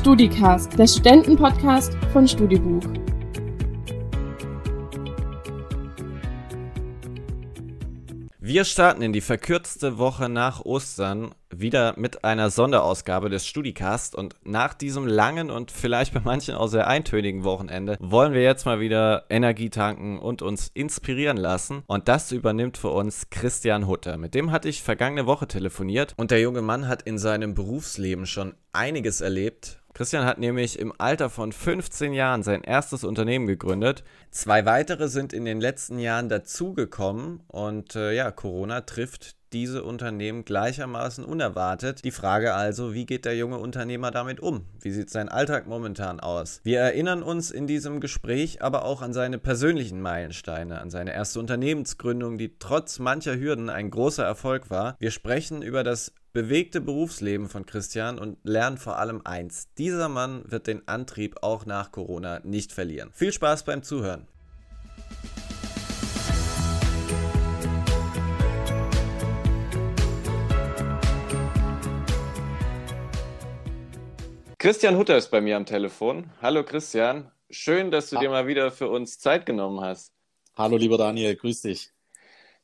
StudiCast, der Studentenpodcast von StudiBuch. Wir starten in die verkürzte Woche nach Ostern wieder mit einer Sonderausgabe des StudiCast und nach diesem langen und vielleicht bei manchen auch sehr eintönigen Wochenende wollen wir jetzt mal wieder Energie tanken und uns inspirieren lassen und das übernimmt für uns Christian Hutter. Mit dem hatte ich vergangene Woche telefoniert und der junge Mann hat in seinem Berufsleben schon einiges erlebt, Christian hat nämlich im Alter von 15 Jahren sein erstes Unternehmen gegründet. Zwei weitere sind in den letzten Jahren dazugekommen und äh, ja, Corona trifft diese Unternehmen gleichermaßen unerwartet. Die Frage also, wie geht der junge Unternehmer damit um? Wie sieht sein Alltag momentan aus? Wir erinnern uns in diesem Gespräch aber auch an seine persönlichen Meilensteine, an seine erste Unternehmensgründung, die trotz mancher Hürden ein großer Erfolg war. Wir sprechen über das bewegte Berufsleben von Christian und lernen vor allem eins. Dieser Mann wird den Antrieb auch nach Corona nicht verlieren. Viel Spaß beim Zuhören. Christian Hutter ist bei mir am Telefon. Hallo Christian, schön, dass du dir mal wieder für uns Zeit genommen hast. Hallo lieber Daniel, grüß dich.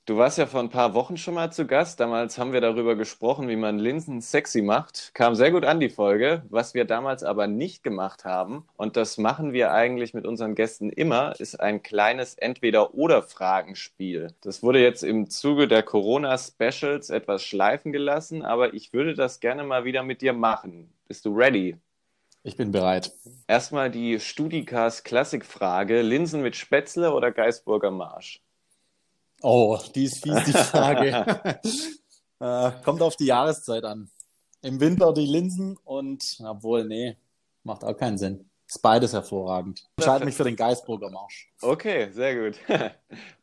Du warst ja vor ein paar Wochen schon mal zu Gast. Damals haben wir darüber gesprochen, wie man Linsen sexy macht. Kam sehr gut an die Folge. Was wir damals aber nicht gemacht haben, und das machen wir eigentlich mit unseren Gästen immer, ist ein kleines Entweder-Oder-Fragenspiel. Das wurde jetzt im Zuge der Corona-Specials etwas schleifen gelassen, aber ich würde das gerne mal wieder mit dir machen. Bist du ready? Ich bin bereit. Erstmal die Studicast Klassikfrage: Linsen mit Spätzle oder Geisburger Marsch? Oh, die ist fies, die Frage. äh, kommt auf die Jahreszeit an. Im Winter die Linsen und, obwohl, nee, macht auch keinen Sinn. Ist beides hervorragend. Ich entscheide mich für den Geisburger Marsch. Okay, sehr gut.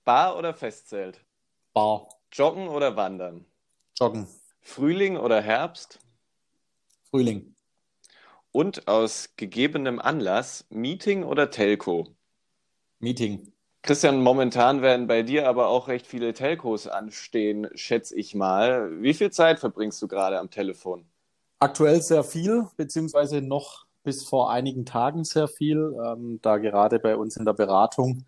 Bar oder Festzelt? Bar. Joggen oder Wandern? Joggen. Frühling oder Herbst? Frühling. Und aus gegebenem Anlass Meeting oder Telco? Meeting. Christian, momentan werden bei dir aber auch recht viele Telcos anstehen, schätze ich mal. Wie viel Zeit verbringst du gerade am Telefon? Aktuell sehr viel, beziehungsweise noch bis vor einigen Tagen sehr viel, ähm, da gerade bei uns in der Beratung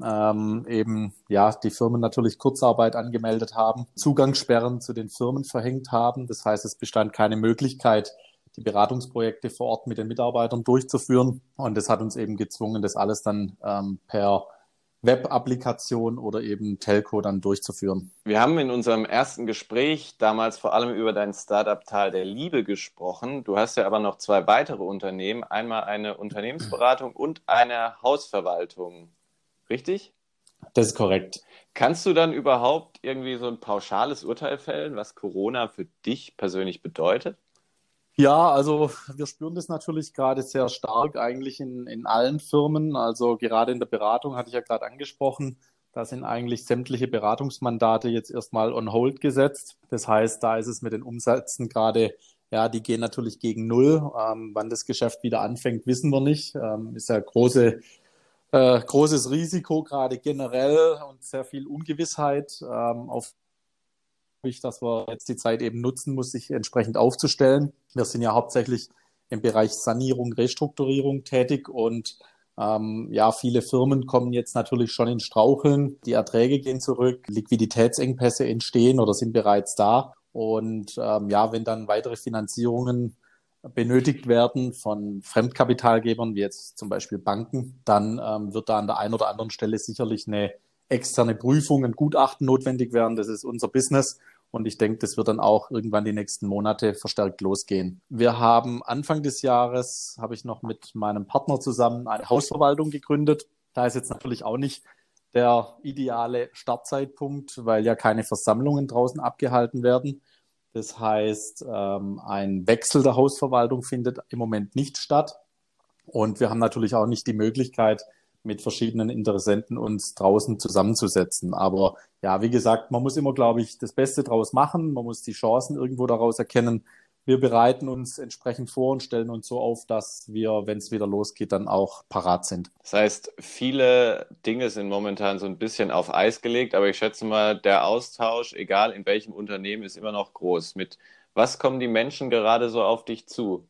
ähm, eben ja die Firmen natürlich Kurzarbeit angemeldet haben, Zugangssperren zu den Firmen verhängt haben. Das heißt, es bestand keine Möglichkeit, die Beratungsprojekte vor Ort mit den Mitarbeitern durchzuführen. Und das hat uns eben gezwungen, das alles dann ähm, per Web-Applikation oder eben Telco dann durchzuführen. Wir haben in unserem ersten Gespräch damals vor allem über dein Startup Tal der Liebe gesprochen. Du hast ja aber noch zwei weitere Unternehmen, einmal eine Unternehmensberatung und eine Hausverwaltung. Richtig? Das ist korrekt. Kannst du dann überhaupt irgendwie so ein pauschales Urteil fällen, was Corona für dich persönlich bedeutet? Ja, also wir spüren das natürlich gerade sehr stark eigentlich in, in allen Firmen. Also gerade in der Beratung hatte ich ja gerade angesprochen, da sind eigentlich sämtliche Beratungsmandate jetzt erstmal on hold gesetzt. Das heißt, da ist es mit den Umsätzen gerade, ja, die gehen natürlich gegen Null. Ähm, wann das Geschäft wieder anfängt, wissen wir nicht. Ähm, ist ja große, äh, großes Risiko gerade generell und sehr viel Ungewissheit ähm, auf dass wir jetzt die Zeit eben nutzen muss, sich entsprechend aufzustellen. Wir sind ja hauptsächlich im Bereich Sanierung, Restrukturierung tätig und ähm, ja, viele Firmen kommen jetzt natürlich schon in Straucheln. Die Erträge gehen zurück, Liquiditätsengpässe entstehen oder sind bereits da. Und ähm, ja, wenn dann weitere Finanzierungen benötigt werden von Fremdkapitalgebern, wie jetzt zum Beispiel Banken, dann ähm, wird da an der einen oder anderen Stelle sicherlich eine externe Prüfung, ein Gutachten notwendig werden. Das ist unser Business. Und ich denke, das wird dann auch irgendwann die nächsten Monate verstärkt losgehen. Wir haben Anfang des Jahres, habe ich noch mit meinem Partner zusammen eine Hausverwaltung gegründet. Da ist jetzt natürlich auch nicht der ideale Startzeitpunkt, weil ja keine Versammlungen draußen abgehalten werden. Das heißt, ähm, ein Wechsel der Hausverwaltung findet im Moment nicht statt. Und wir haben natürlich auch nicht die Möglichkeit, mit verschiedenen Interessenten uns draußen zusammenzusetzen. Aber ja, wie gesagt, man muss immer, glaube ich, das Beste draus machen. Man muss die Chancen irgendwo daraus erkennen. Wir bereiten uns entsprechend vor und stellen uns so auf, dass wir, wenn es wieder losgeht, dann auch parat sind. Das heißt, viele Dinge sind momentan so ein bisschen auf Eis gelegt, aber ich schätze mal, der Austausch, egal in welchem Unternehmen, ist immer noch groß. Mit was kommen die Menschen gerade so auf dich zu?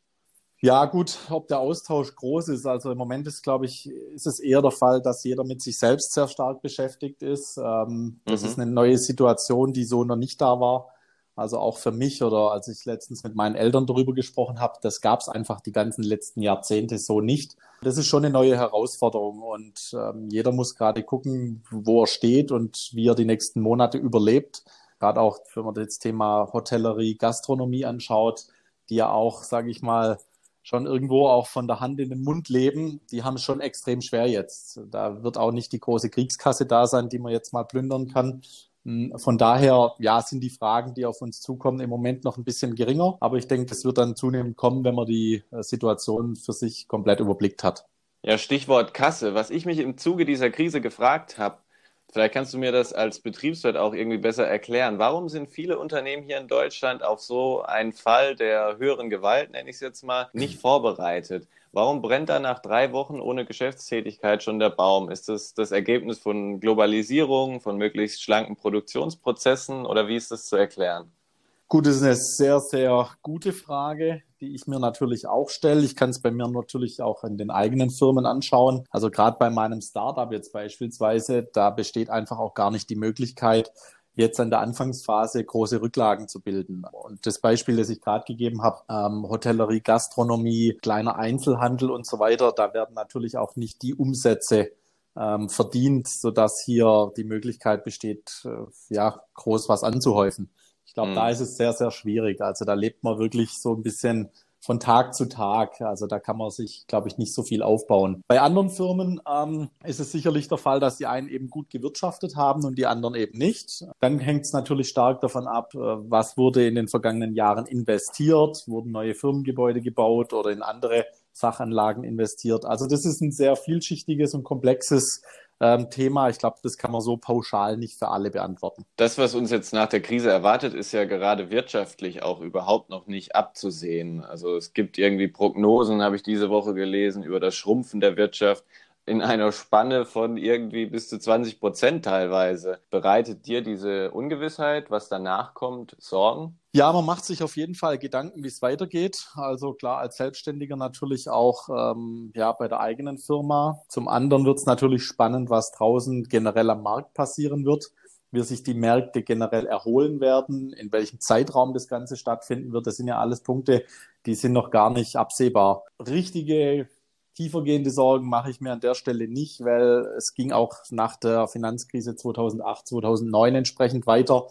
Ja, gut, ob der Austausch groß ist. Also im Moment ist, glaube ich, ist es eher der Fall, dass jeder mit sich selbst sehr stark beschäftigt ist. Ähm, das mhm. ist eine neue Situation, die so noch nicht da war. Also auch für mich oder als ich letztens mit meinen Eltern darüber gesprochen habe, das gab es einfach die ganzen letzten Jahrzehnte so nicht. Das ist schon eine neue Herausforderung und ähm, jeder muss gerade gucken, wo er steht und wie er die nächsten Monate überlebt. Gerade auch, wenn man das Thema Hotellerie, Gastronomie anschaut, die ja auch, sage ich mal, schon irgendwo auch von der Hand in den Mund leben, die haben es schon extrem schwer jetzt. Da wird auch nicht die große Kriegskasse da sein, die man jetzt mal plündern kann. Hm, von daher, ja, sind die Fragen, die auf uns zukommen, im Moment noch ein bisschen geringer. Aber ich denke, das wird dann zunehmend kommen, wenn man die äh, Situation für sich komplett überblickt hat. Ja, Stichwort Kasse. Was ich mich im Zuge dieser Krise gefragt habe, Vielleicht kannst du mir das als Betriebswirt auch irgendwie besser erklären. Warum sind viele Unternehmen hier in Deutschland auf so einen Fall der höheren Gewalt, nenne ich es jetzt mal, nicht vorbereitet? Warum brennt da nach drei Wochen ohne Geschäftstätigkeit schon der Baum? Ist das das Ergebnis von Globalisierung, von möglichst schlanken Produktionsprozessen oder wie ist das zu erklären? Gut, das ist eine sehr, sehr gute Frage, die ich mir natürlich auch stelle. Ich kann es bei mir natürlich auch in den eigenen Firmen anschauen. Also gerade bei meinem Startup jetzt beispielsweise, da besteht einfach auch gar nicht die Möglichkeit, jetzt an der Anfangsphase große Rücklagen zu bilden. Und das Beispiel, das ich gerade gegeben habe, ähm, Hotellerie, Gastronomie, kleiner Einzelhandel und so weiter, da werden natürlich auch nicht die Umsätze ähm, verdient, sodass hier die Möglichkeit besteht, äh, ja, groß was anzuhäufen. Ich glaube, mhm. da ist es sehr, sehr schwierig. Also da lebt man wirklich so ein bisschen von Tag zu Tag. Also da kann man sich, glaube ich, nicht so viel aufbauen. Bei anderen Firmen ähm, ist es sicherlich der Fall, dass die einen eben gut gewirtschaftet haben und die anderen eben nicht. Dann hängt es natürlich stark davon ab, äh, was wurde in den vergangenen Jahren investiert, wurden neue Firmengebäude gebaut oder in andere Fachanlagen investiert. Also das ist ein sehr vielschichtiges und komplexes ähm, Thema. Ich glaube, das kann man so pauschal nicht für alle beantworten. Das, was uns jetzt nach der Krise erwartet, ist ja gerade wirtschaftlich auch überhaupt noch nicht abzusehen. Also es gibt irgendwie Prognosen, habe ich diese Woche gelesen, über das Schrumpfen der Wirtschaft in einer Spanne von irgendwie bis zu 20 Prozent teilweise. Bereitet dir diese Ungewissheit, was danach kommt, Sorgen? Ja, man macht sich auf jeden Fall Gedanken, wie es weitergeht. Also klar, als Selbstständiger natürlich auch ähm, ja, bei der eigenen Firma. Zum anderen wird es natürlich spannend, was draußen generell am Markt passieren wird wie sich die Märkte generell erholen werden, in welchem Zeitraum das Ganze stattfinden wird. Das sind ja alles Punkte, die sind noch gar nicht absehbar. Richtige Tiefergehende Sorgen mache ich mir an der Stelle nicht, weil es ging auch nach der Finanzkrise 2008, 2009 entsprechend weiter.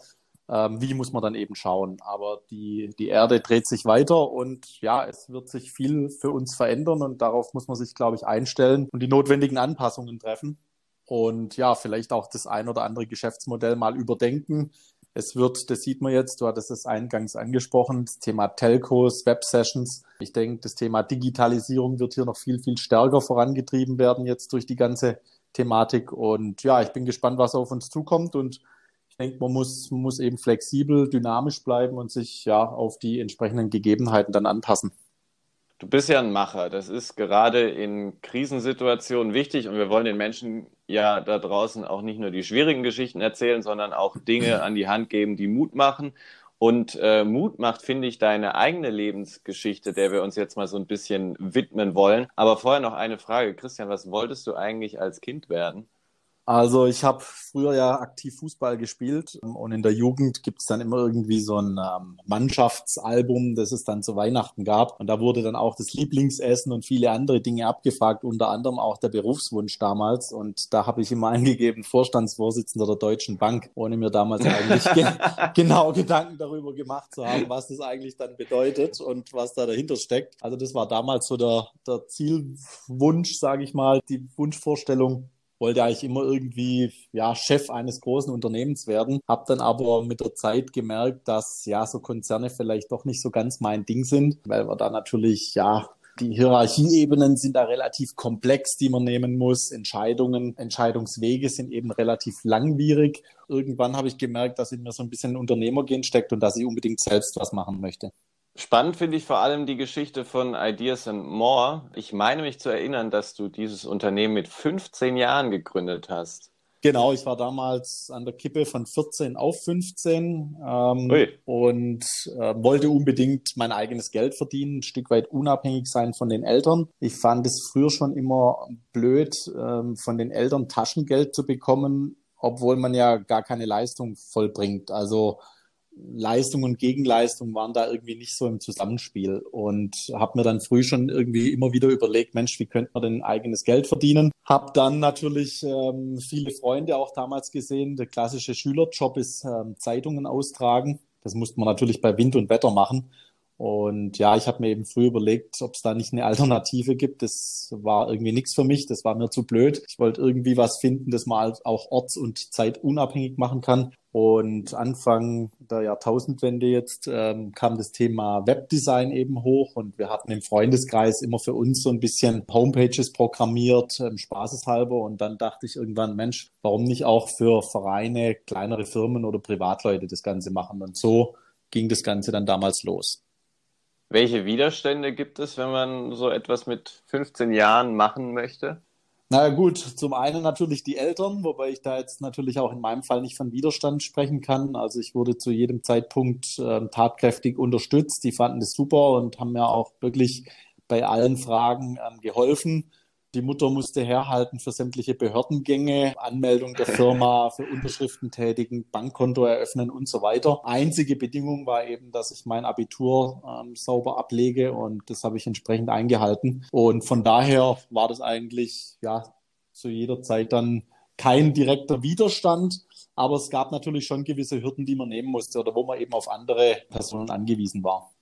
Ähm, wie muss man dann eben schauen? Aber die, die Erde dreht sich weiter und ja, es wird sich viel für uns verändern und darauf muss man sich, glaube ich, einstellen und die notwendigen Anpassungen treffen. Und ja, vielleicht auch das ein oder andere Geschäftsmodell mal überdenken. Es wird, das sieht man jetzt, du hattest es eingangs angesprochen, das Thema Telcos, Web-Sessions. Ich denke, das Thema Digitalisierung wird hier noch viel, viel stärker vorangetrieben werden jetzt durch die ganze Thematik. Und ja, ich bin gespannt, was auf uns zukommt. Und ich denke, man muss, man muss eben flexibel, dynamisch bleiben und sich ja auf die entsprechenden Gegebenheiten dann anpassen. Du bist ja ein Macher. Das ist gerade in Krisensituationen wichtig und wir wollen den Menschen ja da draußen auch nicht nur die schwierigen Geschichten erzählen, sondern auch Dinge an die Hand geben, die Mut machen. Und äh, Mut macht, finde ich, deine eigene Lebensgeschichte, der wir uns jetzt mal so ein bisschen widmen wollen. Aber vorher noch eine Frage. Christian, was wolltest du eigentlich als Kind werden? Also ich habe früher ja aktiv Fußball gespielt und in der Jugend gibt es dann immer irgendwie so ein ähm, Mannschaftsalbum, das es dann zu Weihnachten gab. Und da wurde dann auch das Lieblingsessen und viele andere Dinge abgefragt, unter anderem auch der Berufswunsch damals. Und da habe ich immer angegeben, Vorstandsvorsitzender der Deutschen Bank, ohne mir damals eigentlich ge genau Gedanken darüber gemacht zu haben, was das eigentlich dann bedeutet und was da dahinter steckt. Also das war damals so der, der Zielwunsch, sage ich mal, die Wunschvorstellung wollte eigentlich immer irgendwie ja, Chef eines großen Unternehmens werden, habe dann aber mit der Zeit gemerkt, dass ja so Konzerne vielleicht doch nicht so ganz mein Ding sind, weil wir da natürlich ja die Hierarchieebenen sind da relativ komplex, die man nehmen muss. Entscheidungen, Entscheidungswege sind eben relativ langwierig. Irgendwann habe ich gemerkt, dass in mir so ein bisschen ein Unternehmergehen steckt und dass ich unbedingt selbst was machen möchte. Spannend finde ich vor allem die Geschichte von Ideas and More. Ich meine mich zu erinnern, dass du dieses Unternehmen mit 15 Jahren gegründet hast. Genau, ich war damals an der Kippe von 14 auf 15 ähm, und äh, wollte unbedingt mein eigenes Geld verdienen, ein Stück weit unabhängig sein von den Eltern. Ich fand es früher schon immer blöd, ähm, von den Eltern Taschengeld zu bekommen, obwohl man ja gar keine Leistung vollbringt. Also Leistung und Gegenleistung waren da irgendwie nicht so im Zusammenspiel und habe mir dann früh schon irgendwie immer wieder überlegt, Mensch, wie könnte man denn eigenes Geld verdienen? Hab dann natürlich ähm, viele Freunde auch damals gesehen. Der klassische Schülerjob ist ähm, Zeitungen austragen. Das musste man natürlich bei Wind und Wetter machen. Und ja, ich habe mir eben früh überlegt, ob es da nicht eine Alternative gibt. Das war irgendwie nichts für mich, das war mir zu blöd. Ich wollte irgendwie was finden, das man auch orts- und zeitunabhängig machen kann. Und Anfang der Jahrtausendwende jetzt ähm, kam das Thema Webdesign eben hoch und wir hatten im Freundeskreis immer für uns so ein bisschen Homepages programmiert, ähm, spaßeshalber. Und dann dachte ich irgendwann, Mensch, warum nicht auch für Vereine, kleinere Firmen oder Privatleute das Ganze machen? Und so ging das Ganze dann damals los. Welche Widerstände gibt es, wenn man so etwas mit 15 Jahren machen möchte? Na gut, zum einen natürlich die Eltern, wobei ich da jetzt natürlich auch in meinem Fall nicht von Widerstand sprechen kann. Also ich wurde zu jedem Zeitpunkt äh, tatkräftig unterstützt. Die fanden das super und haben mir auch wirklich bei allen Fragen ähm, geholfen. Die Mutter musste herhalten für sämtliche Behördengänge, Anmeldung der Firma, für Unterschriften tätigen, Bankkonto eröffnen und so weiter. Einzige Bedingung war eben, dass ich mein Abitur ähm, sauber ablege und das habe ich entsprechend eingehalten. Und von daher war das eigentlich ja zu jeder Zeit dann kein direkter Widerstand, aber es gab natürlich schon gewisse Hürden, die man nehmen musste oder wo man eben auf andere Personen angewiesen war.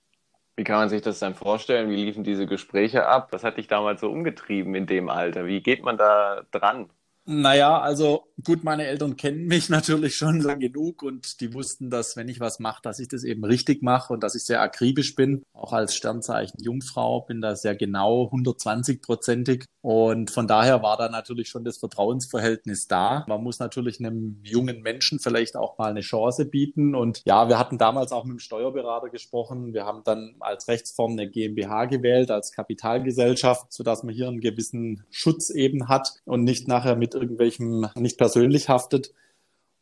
Wie kann man sich das dann vorstellen? Wie liefen diese Gespräche ab? Was hat dich damals so umgetrieben in dem Alter? Wie geht man da dran? Naja, also gut, meine Eltern kennen mich natürlich schon lang genug und die wussten, dass wenn ich was mache, dass ich das eben richtig mache und dass ich sehr akribisch bin. Auch als Sternzeichen Jungfrau bin da sehr genau 120-prozentig. Und von daher war da natürlich schon das Vertrauensverhältnis da. Man muss natürlich einem jungen Menschen vielleicht auch mal eine Chance bieten. Und ja, wir hatten damals auch mit dem Steuerberater gesprochen. Wir haben dann als Rechtsform eine GmbH gewählt, als Kapitalgesellschaft, sodass man hier einen gewissen Schutz eben hat und nicht nachher mit mit irgendwelchem nicht persönlich haftet.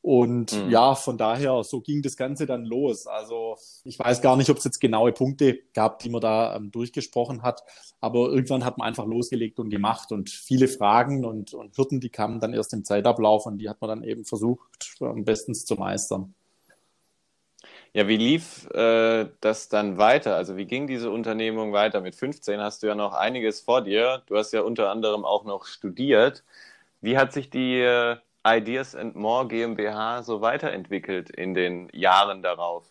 Und mhm. ja, von daher, so ging das Ganze dann los. Also ich weiß gar nicht, ob es jetzt genaue Punkte gab, die man da ähm, durchgesprochen hat, aber irgendwann hat man einfach losgelegt und gemacht und viele Fragen und, und Hürden, die kamen dann erst im Zeitablauf und die hat man dann eben versucht, am besten zu meistern. Ja, wie lief äh, das dann weiter? Also wie ging diese Unternehmung weiter? Mit 15 hast du ja noch einiges vor dir. Du hast ja unter anderem auch noch studiert. Wie hat sich die äh, Ideas and More GmbH so weiterentwickelt in den Jahren darauf?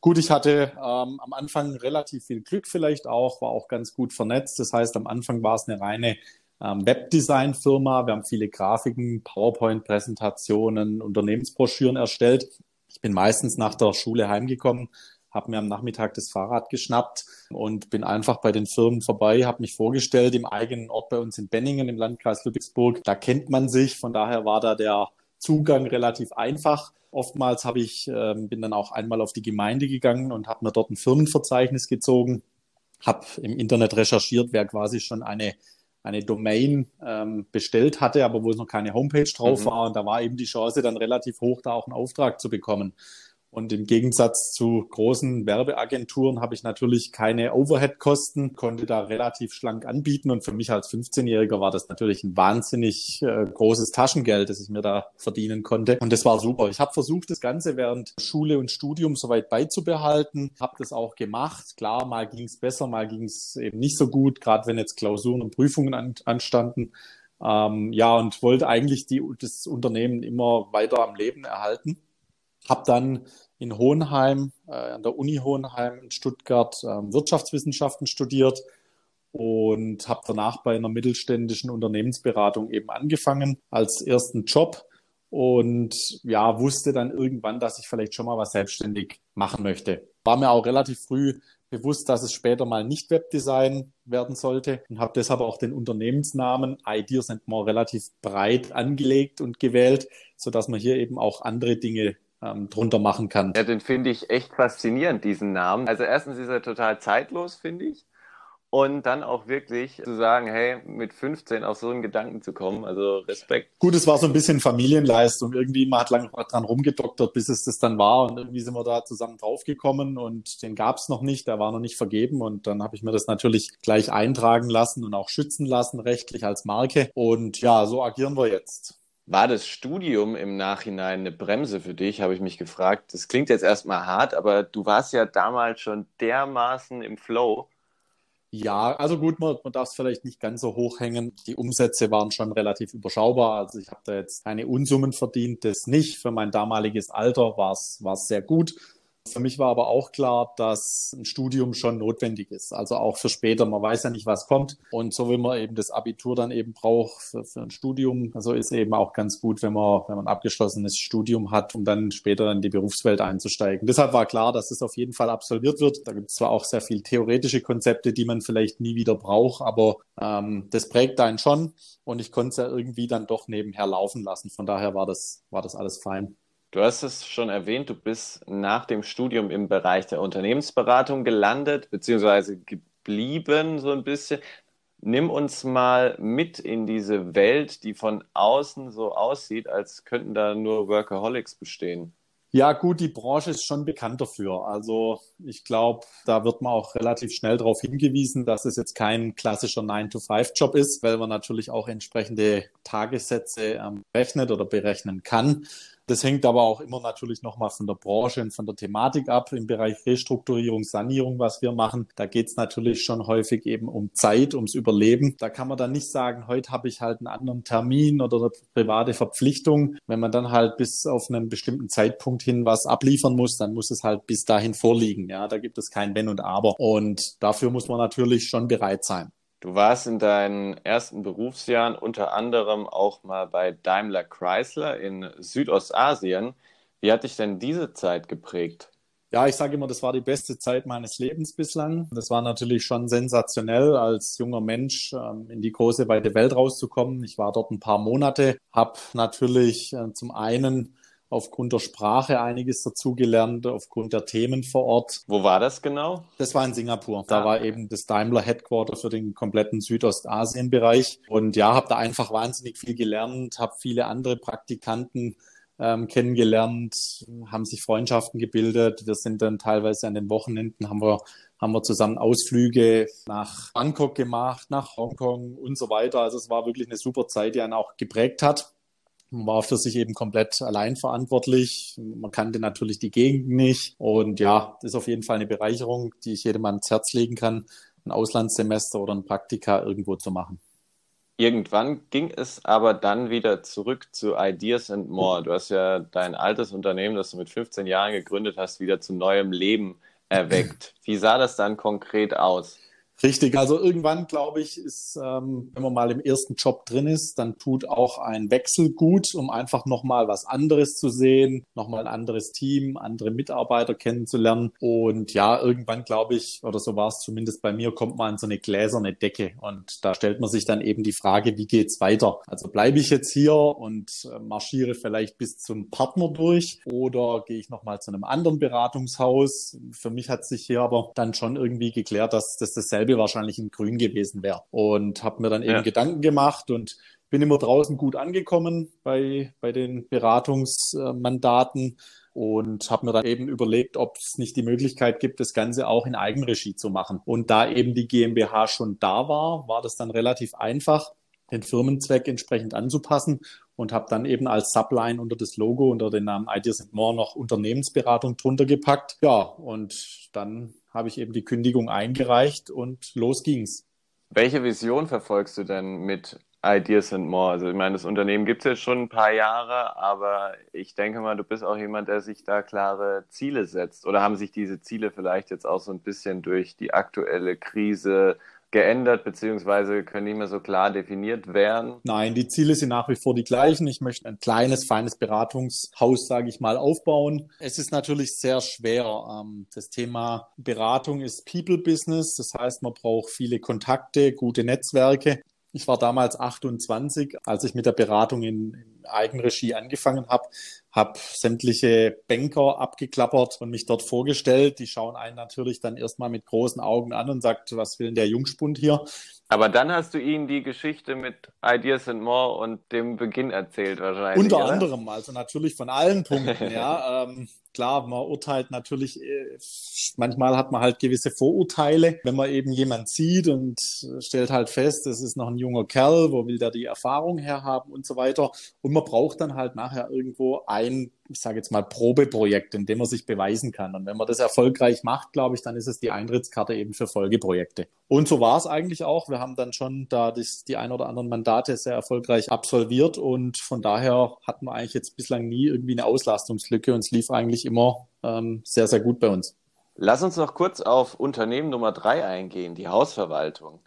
Gut, ich hatte ähm, am Anfang relativ viel Glück vielleicht auch, war auch ganz gut vernetzt. Das heißt, am Anfang war es eine reine ähm, Webdesign-Firma. Wir haben viele Grafiken, PowerPoint-Präsentationen, Unternehmensbroschüren erstellt. Ich bin meistens nach der Schule heimgekommen, habe mir am Nachmittag das Fahrrad geschnappt und bin einfach bei den Firmen vorbei, habe mich vorgestellt im eigenen Ort bei uns in Benningen im Landkreis Ludwigsburg. Da kennt man sich, von daher war da der Zugang relativ einfach. Oftmals habe ich, äh, bin dann auch einmal auf die Gemeinde gegangen und habe mir dort ein Firmenverzeichnis gezogen, habe im Internet recherchiert, wer quasi schon eine eine Domain ähm, bestellt hatte, aber wo es noch keine Homepage drauf mhm. war. Und da war eben die Chance dann relativ hoch, da auch einen Auftrag zu bekommen. Und im Gegensatz zu großen Werbeagenturen habe ich natürlich keine Overhead-Kosten, konnte da relativ schlank anbieten. Und für mich als 15-Jähriger war das natürlich ein wahnsinnig äh, großes Taschengeld, das ich mir da verdienen konnte. Und das war super. Ich habe versucht, das Ganze während Schule und Studium soweit beizubehalten, habe das auch gemacht. Klar, mal ging es besser, mal ging es eben nicht so gut, gerade wenn jetzt Klausuren und Prüfungen an, anstanden. Ähm, ja, und wollte eigentlich die, das Unternehmen immer weiter am Leben erhalten. Hab dann in Hohenheim, äh, an der Uni Hohenheim in Stuttgart äh, Wirtschaftswissenschaften studiert und habe danach bei einer mittelständischen Unternehmensberatung eben angefangen als ersten Job und ja, wusste dann irgendwann, dass ich vielleicht schon mal was selbstständig machen möchte. War mir auch relativ früh bewusst, dass es später mal nicht Webdesign werden sollte und habe deshalb auch den Unternehmensnamen Ideas and More relativ breit angelegt und gewählt, so dass man hier eben auch andere Dinge ähm, drunter machen kann. Ja, den finde ich echt faszinierend, diesen Namen. Also erstens ist er total zeitlos, finde ich. und dann auch wirklich zu sagen, hey, mit 15 auf so einen Gedanken zu kommen, also Respekt. Gut, es war so ein bisschen Familienleistung. Irgendwie, man hat lange dran rumgedoktert, bis es das dann war und irgendwie sind wir da zusammen draufgekommen und den gab es noch nicht, der war noch nicht vergeben und dann habe ich mir das natürlich gleich eintragen lassen und auch schützen lassen, rechtlich als Marke und ja, so agieren wir jetzt. War das Studium im Nachhinein eine Bremse für dich, habe ich mich gefragt. Das klingt jetzt erstmal hart, aber du warst ja damals schon dermaßen im Flow ja, also gut, man, man darf es vielleicht nicht ganz so hoch hängen. Die Umsätze waren schon relativ überschaubar. Also ich habe da jetzt keine Unsummen verdient, das nicht. Für mein damaliges Alter war es sehr gut. Für mich war aber auch klar, dass ein Studium schon notwendig ist. Also auch für später. Man weiß ja nicht, was kommt. Und so wie man eben das Abitur dann eben braucht für, für ein Studium, also ist eben auch ganz gut, wenn man, wenn man ein abgeschlossenes Studium hat, um dann später in die Berufswelt einzusteigen. Deshalb war klar, dass es auf jeden Fall absolviert wird. Da gibt es zwar auch sehr viel theoretische Konzepte, die man vielleicht nie wieder braucht, aber ähm, das prägt einen schon. Und ich konnte es ja irgendwie dann doch nebenher laufen lassen. Von daher war das, war das alles fein. Du hast es schon erwähnt, du bist nach dem Studium im Bereich der Unternehmensberatung gelandet, beziehungsweise geblieben so ein bisschen. Nimm uns mal mit in diese Welt, die von außen so aussieht, als könnten da nur Workaholics bestehen. Ja, gut, die Branche ist schon bekannt dafür. Also ich glaube, da wird man auch relativ schnell darauf hingewiesen, dass es jetzt kein klassischer 9-to-5-Job ist, weil man natürlich auch entsprechende Tagessätze ähm, rechnet oder berechnen kann. Das hängt aber auch immer natürlich nochmal von der Branche und von der Thematik ab. Im Bereich Restrukturierung, Sanierung, was wir machen, da geht es natürlich schon häufig eben um Zeit, ums Überleben. Da kann man dann nicht sagen, heute habe ich halt einen anderen Termin oder eine private Verpflichtung. Wenn man dann halt bis auf einen bestimmten Zeitpunkt hin was abliefern muss, dann muss es halt bis dahin vorliegen. Ja, da gibt es kein Wenn und Aber. Und dafür muss man natürlich schon bereit sein. Du warst in deinen ersten Berufsjahren unter anderem auch mal bei Daimler Chrysler in Südostasien. Wie hat dich denn diese Zeit geprägt? Ja, ich sage immer, das war die beste Zeit meines Lebens bislang. Das war natürlich schon sensationell, als junger Mensch ähm, in die große, weite Welt rauszukommen. Ich war dort ein paar Monate, habe natürlich äh, zum einen aufgrund der Sprache einiges dazugelernt, aufgrund der Themen vor Ort. Wo war das genau? Das war in Singapur. Da ah. war eben das Daimler Headquarter für den kompletten Südostasien-Bereich. Und ja, habe da einfach wahnsinnig viel gelernt, habe viele andere Praktikanten ähm, kennengelernt, haben sich Freundschaften gebildet. Wir sind dann teilweise an den Wochenenden, haben wir, haben wir zusammen Ausflüge nach Bangkok gemacht, nach Hongkong und so weiter. Also es war wirklich eine super Zeit, die einen auch geprägt hat. War für sich eben komplett allein verantwortlich. Man kannte natürlich die Gegend nicht. Und ja, das ist auf jeden Fall eine Bereicherung, die ich jedem ans Herz legen kann, ein Auslandssemester oder ein Praktika irgendwo zu machen. Irgendwann ging es aber dann wieder zurück zu Ideas and More. Du hast ja dein altes Unternehmen, das du mit 15 Jahren gegründet hast, wieder zu neuem Leben erweckt. Wie sah das dann konkret aus? Richtig, also irgendwann glaube ich, ist, ähm, wenn man mal im ersten Job drin ist, dann tut auch ein Wechsel gut, um einfach nochmal was anderes zu sehen, nochmal ein anderes Team, andere Mitarbeiter kennenzulernen. Und ja, irgendwann glaube ich, oder so war es zumindest bei mir, kommt man an so eine gläserne Decke. Und da stellt man sich dann eben die Frage, wie geht's weiter? Also bleibe ich jetzt hier und äh, marschiere vielleicht bis zum Partner durch oder gehe ich nochmal zu einem anderen Beratungshaus? Für mich hat sich hier aber dann schon irgendwie geklärt, dass das dasselbe Scheibe wahrscheinlich in grün gewesen wäre. Und habe mir dann eben ja. Gedanken gemacht und bin immer draußen gut angekommen bei, bei den Beratungsmandaten und habe mir dann eben überlegt, ob es nicht die Möglichkeit gibt, das Ganze auch in Eigenregie zu machen. Und da eben die GmbH schon da war, war das dann relativ einfach, den Firmenzweck entsprechend anzupassen und habe dann eben als Subline unter das Logo, unter den Namen Ideas More noch Unternehmensberatung drunter gepackt. Ja, und dann habe ich eben die Kündigung eingereicht und los ging's. Welche Vision verfolgst du denn mit Ideas and More? Also ich meine, das Unternehmen gibt es jetzt schon ein paar Jahre, aber ich denke mal, du bist auch jemand, der sich da klare Ziele setzt. Oder haben sich diese Ziele vielleicht jetzt auch so ein bisschen durch die aktuelle Krise geändert, beziehungsweise können nicht mehr so klar definiert werden? Nein, die Ziele sind nach wie vor die gleichen. Ich möchte ein kleines, feines Beratungshaus, sage ich mal, aufbauen. Es ist natürlich sehr schwer. Ähm, das Thema Beratung ist People Business. Das heißt, man braucht viele Kontakte, gute Netzwerke. Ich war damals 28, als ich mit der Beratung in Eigenregie angefangen habe, habe sämtliche Banker abgeklappert und mich dort vorgestellt. Die schauen einen natürlich dann erstmal mit großen Augen an und sagt, was will denn der Jungspund hier? Aber dann hast du ihnen die Geschichte mit Ideas and More und dem Beginn erzählt wahrscheinlich. Unter oder? anderem, also natürlich von allen Punkten, ja. Ähm, klar, man urteilt natürlich, äh, manchmal hat man halt gewisse Vorurteile, wenn man eben jemand sieht und stellt halt fest, das ist noch ein junger Kerl, wo will der die Erfahrung herhaben und so weiter. Und man braucht dann halt nachher irgendwo ein ich sage jetzt mal, Probeprojekt, in dem man sich beweisen kann. Und wenn man das erfolgreich macht, glaube ich, dann ist es die Eintrittskarte eben für Folgeprojekte. Und so war es eigentlich auch. Wir haben dann schon da das, die ein oder anderen Mandate sehr erfolgreich absolviert und von daher hatten wir eigentlich jetzt bislang nie irgendwie eine Auslastungslücke und es lief eigentlich immer ähm, sehr, sehr gut bei uns. Lass uns noch kurz auf Unternehmen Nummer drei eingehen, die Hausverwaltung.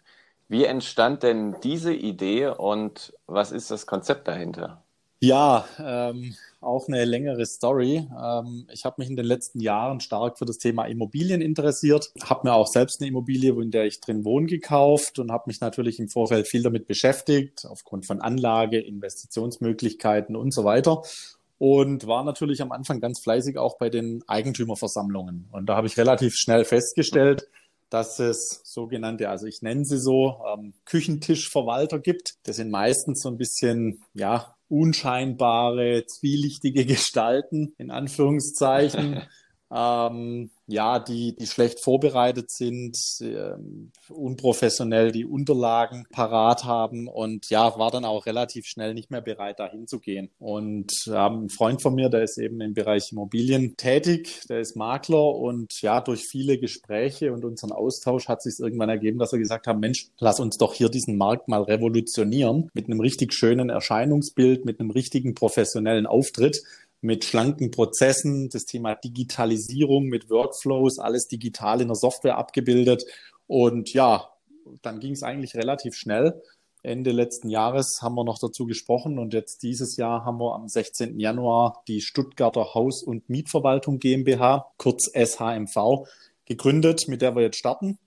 Wie entstand denn diese Idee und was ist das Konzept dahinter? Ja, ähm, auch eine längere Story. Ähm, ich habe mich in den letzten Jahren stark für das Thema Immobilien interessiert, habe mir auch selbst eine Immobilie, in der ich drin wohne, gekauft und habe mich natürlich im Vorfeld viel damit beschäftigt, aufgrund von Anlage, Investitionsmöglichkeiten und so weiter. Und war natürlich am Anfang ganz fleißig auch bei den Eigentümerversammlungen. Und da habe ich relativ schnell festgestellt, dass es sogenannte, also ich nenne sie so, ähm, Küchentischverwalter gibt. Das sind meistens so ein bisschen, ja, unscheinbare, zwielichtige Gestalten, in Anführungszeichen. ähm, ja, die, die schlecht vorbereitet sind, ähm, unprofessionell die Unterlagen parat haben und ja, war dann auch relativ schnell nicht mehr bereit, dahin zu gehen. Und ähm, ein Freund von mir, der ist eben im Bereich Immobilien tätig, der ist Makler und ja, durch viele Gespräche und unseren Austausch hat sich irgendwann ergeben, dass wir gesagt haben, Mensch, lass uns doch hier diesen Markt mal revolutionieren mit einem richtig schönen Erscheinungsbild, mit einem richtigen professionellen Auftritt mit schlanken Prozessen, das Thema Digitalisierung mit Workflows, alles digital in der Software abgebildet. Und ja, dann ging es eigentlich relativ schnell. Ende letzten Jahres haben wir noch dazu gesprochen und jetzt dieses Jahr haben wir am 16. Januar die Stuttgarter Haus- und Mietverwaltung GmbH, kurz SHMV, gegründet, mit der wir jetzt starten.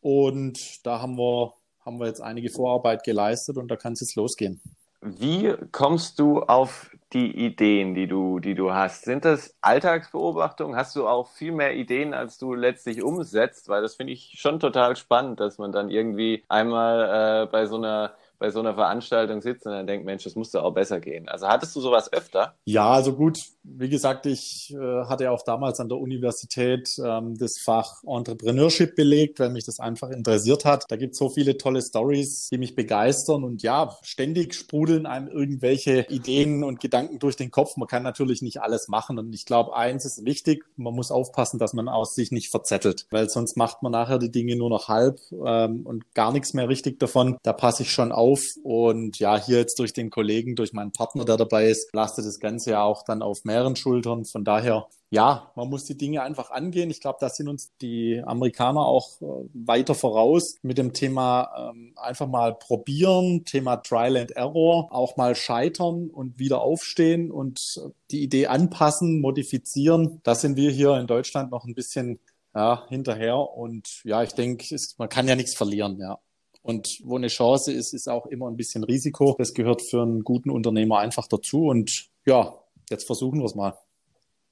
Und da haben wir, haben wir jetzt einige Vorarbeit geleistet und da kann es jetzt losgehen. Wie kommst du auf die Ideen, die du, die du hast? Sind das Alltagsbeobachtungen? Hast du auch viel mehr Ideen, als du letztlich umsetzt? Weil das finde ich schon total spannend, dass man dann irgendwie einmal äh, bei so einer bei so einer Veranstaltung sitzt und dann denkt, Mensch, das musste auch besser gehen. Also hattest du sowas öfter? Ja, also gut, wie gesagt, ich äh, hatte auch damals an der Universität ähm, das Fach Entrepreneurship belegt, weil mich das einfach interessiert hat. Da gibt es so viele tolle Stories, die mich begeistern und ja, ständig sprudeln einem irgendwelche Ideen und Gedanken durch den Kopf. Man kann natürlich nicht alles machen und ich glaube, eins ist wichtig, man muss aufpassen, dass man aus sich nicht verzettelt, weil sonst macht man nachher die Dinge nur noch halb ähm, und gar nichts mehr richtig davon. Da passe ich schon auf auf. Und ja, hier jetzt durch den Kollegen, durch meinen Partner, der dabei ist, lastet das Ganze ja auch dann auf mehreren Schultern. Von daher, ja, man muss die Dinge einfach angehen. Ich glaube, da sind uns die Amerikaner auch äh, weiter voraus mit dem Thema ähm, einfach mal probieren, Thema Trial and Error, auch mal scheitern und wieder aufstehen und die Idee anpassen, modifizieren. Da sind wir hier in Deutschland noch ein bisschen ja, hinterher. Und ja, ich denke, man kann ja nichts verlieren, ja. Und wo eine Chance ist, ist auch immer ein bisschen Risiko. Das gehört für einen guten Unternehmer einfach dazu. Und ja, jetzt versuchen wir es mal.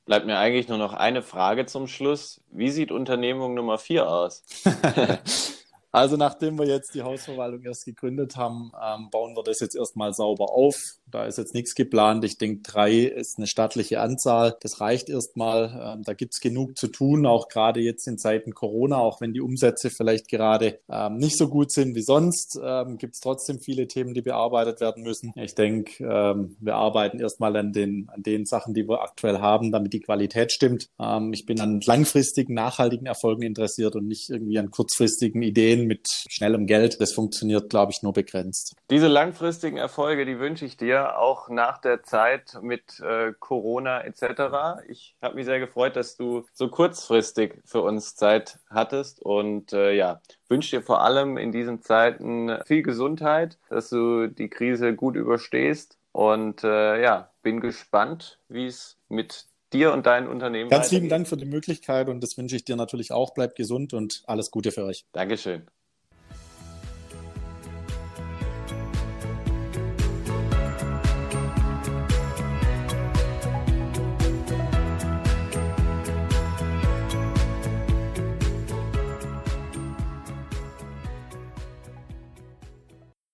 Bleibt mir eigentlich nur noch eine Frage zum Schluss. Wie sieht Unternehmung Nummer vier aus? also nachdem wir jetzt die Hausverwaltung erst gegründet haben, ähm, bauen wir das jetzt erstmal sauber auf. Da ist jetzt nichts geplant. Ich denke, drei ist eine stattliche Anzahl. Das reicht erstmal. Ähm, da gibt's genug zu tun, auch gerade jetzt in Zeiten Corona, auch wenn die Umsätze vielleicht gerade ähm, nicht so gut sind wie sonst, ähm, gibt's trotzdem viele Themen, die bearbeitet werden müssen. Ich denke, ähm, wir arbeiten erstmal an den, an den Sachen, die wir aktuell haben, damit die Qualität stimmt. Ähm, ich bin an langfristigen, nachhaltigen Erfolgen interessiert und nicht irgendwie an kurzfristigen Ideen mit schnellem Geld. Das funktioniert, glaube ich, nur begrenzt. Diese langfristigen Erfolge, die wünsche ich dir auch nach der Zeit mit äh, Corona etc. Ich habe mich sehr gefreut, dass du so kurzfristig für uns Zeit hattest und äh, ja, wünsche dir vor allem in diesen Zeiten viel Gesundheit, dass du die Krise gut überstehst und äh, ja, bin gespannt, wie es mit dir und deinem Unternehmen Ganz lieben Dank für die Möglichkeit und das wünsche ich dir natürlich auch. Bleib gesund und alles Gute für euch. Dankeschön.